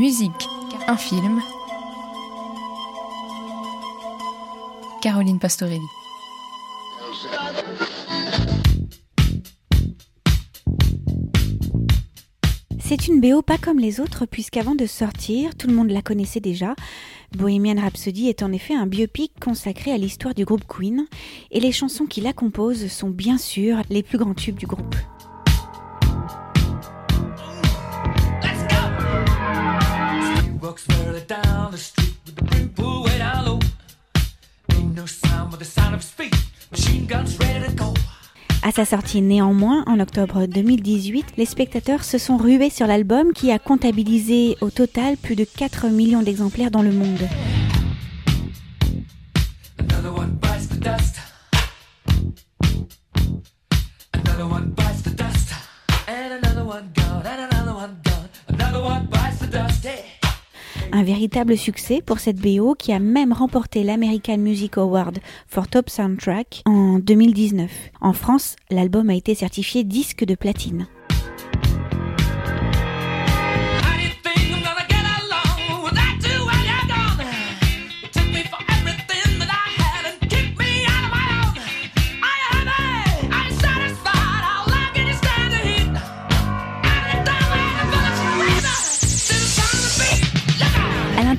Musique, un film. Caroline Pastorelli. C'est une BO pas comme les autres puisqu'avant de sortir, tout le monde la connaissait déjà. Bohemian Rhapsody est en effet un biopic consacré à l'histoire du groupe Queen et les chansons qui la composent sont bien sûr les plus grands tubes du groupe. À sa sortie néanmoins, en octobre 2018, les spectateurs se sont rués sur l'album qui a comptabilisé au total plus de 4 millions d'exemplaires dans le monde. Un véritable succès pour cette BO qui a même remporté l'American Music Award for Top Soundtrack en 2019. En France, l'album a été certifié disque de platine.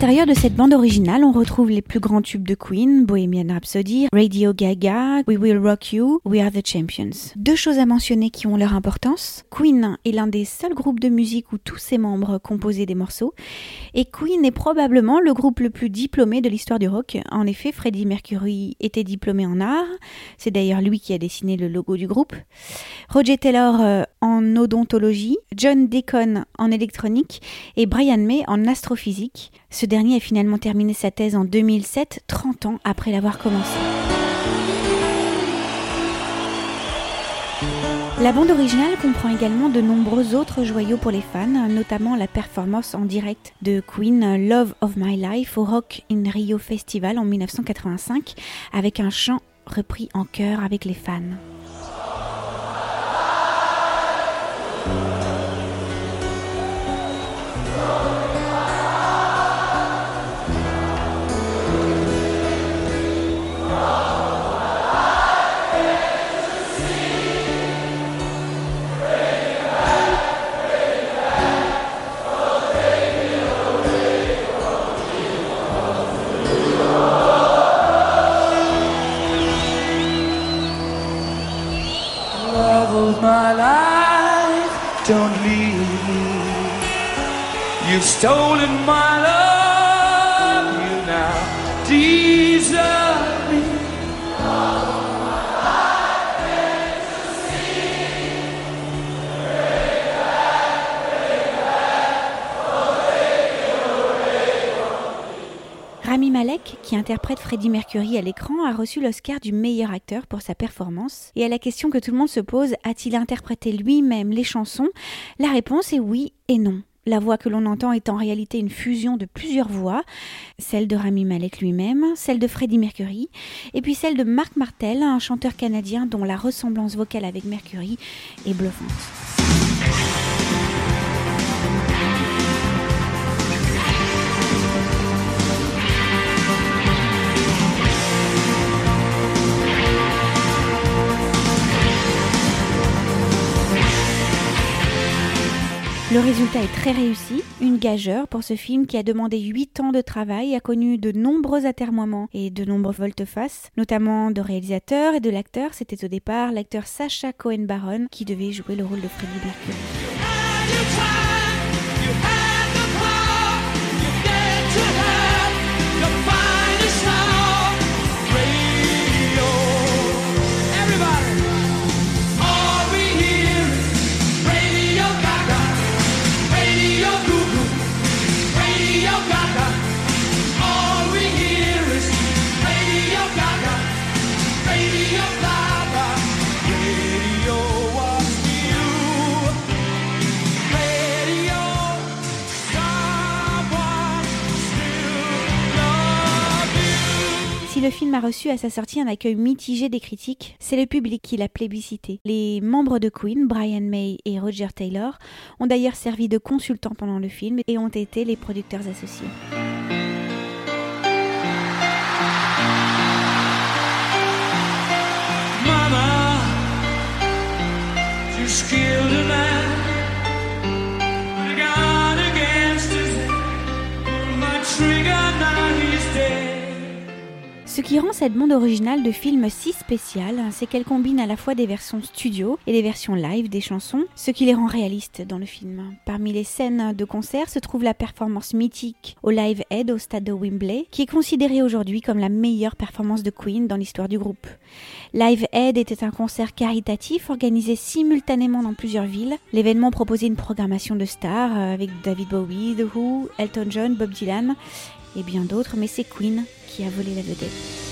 L'intérieur de cette bande originale, on retrouve les plus grands tubes de Queen, Bohemian Rhapsody, Radio Gaga, We Will Rock You, We Are the Champions. Deux choses à mentionner qui ont leur importance. Queen est l'un des seuls groupes de musique où tous ses membres composaient des morceaux. Et Queen est probablement le groupe le plus diplômé de l'histoire du rock. En effet, Freddie Mercury était diplômé en art. C'est d'ailleurs lui qui a dessiné le logo du groupe. Roger Taylor euh, en odontologie, John Deacon en électronique et Brian May en astrophysique. Ce dernier a finalement terminé sa thèse en 2007, 30 ans après l'avoir commencé. La bande originale comprend également de nombreux autres joyaux pour les fans, notamment la performance en direct de Queen Love of My Life au Rock in Rio Festival en 1985 avec un chant repris en chœur avec les fans. You've stolen my love, you now desert Malek, qui interprète Freddie Mercury à l'écran, a reçu l'Oscar du meilleur acteur pour sa performance. Et à la question que tout le monde se pose, a-t-il interprété lui-même les chansons? La réponse est oui et non. La voix que l'on entend est en réalité une fusion de plusieurs voix, celle de Rami Malek lui-même, celle de Freddie Mercury, et puis celle de Mark Martel, un chanteur canadien dont la ressemblance vocale avec Mercury est bluffante. Le résultat est très réussi, une gageure pour ce film qui a demandé 8 ans de travail, a connu de nombreux atermoiements et de nombreux volte-face, notamment de réalisateurs et de l'acteur. C'était au départ l'acteur Sacha Cohen-Baron qui devait jouer le rôle de Freddie Mercury. Le film a reçu à sa sortie un accueil mitigé des critiques, c'est le public qui l'a plébiscité. Les membres de Queen, Brian May et Roger Taylor, ont d'ailleurs servi de consultants pendant le film et ont été les producteurs associés. Ce qui rend cette bande originale de film si spéciale, c'est qu'elle combine à la fois des versions studio et des versions live des chansons, ce qui les rend réalistes dans le film. Parmi les scènes de concert se trouve la performance mythique au Live Aid au stade de Wembley, qui est considérée aujourd'hui comme la meilleure performance de Queen dans l'histoire du groupe. Live Aid était un concert caritatif organisé simultanément dans plusieurs villes. L'événement proposait une programmation de stars euh, avec David Bowie, The Who, Elton John, Bob Dylan et bien d'autres, mais c'est Queen qui a volé la vedette.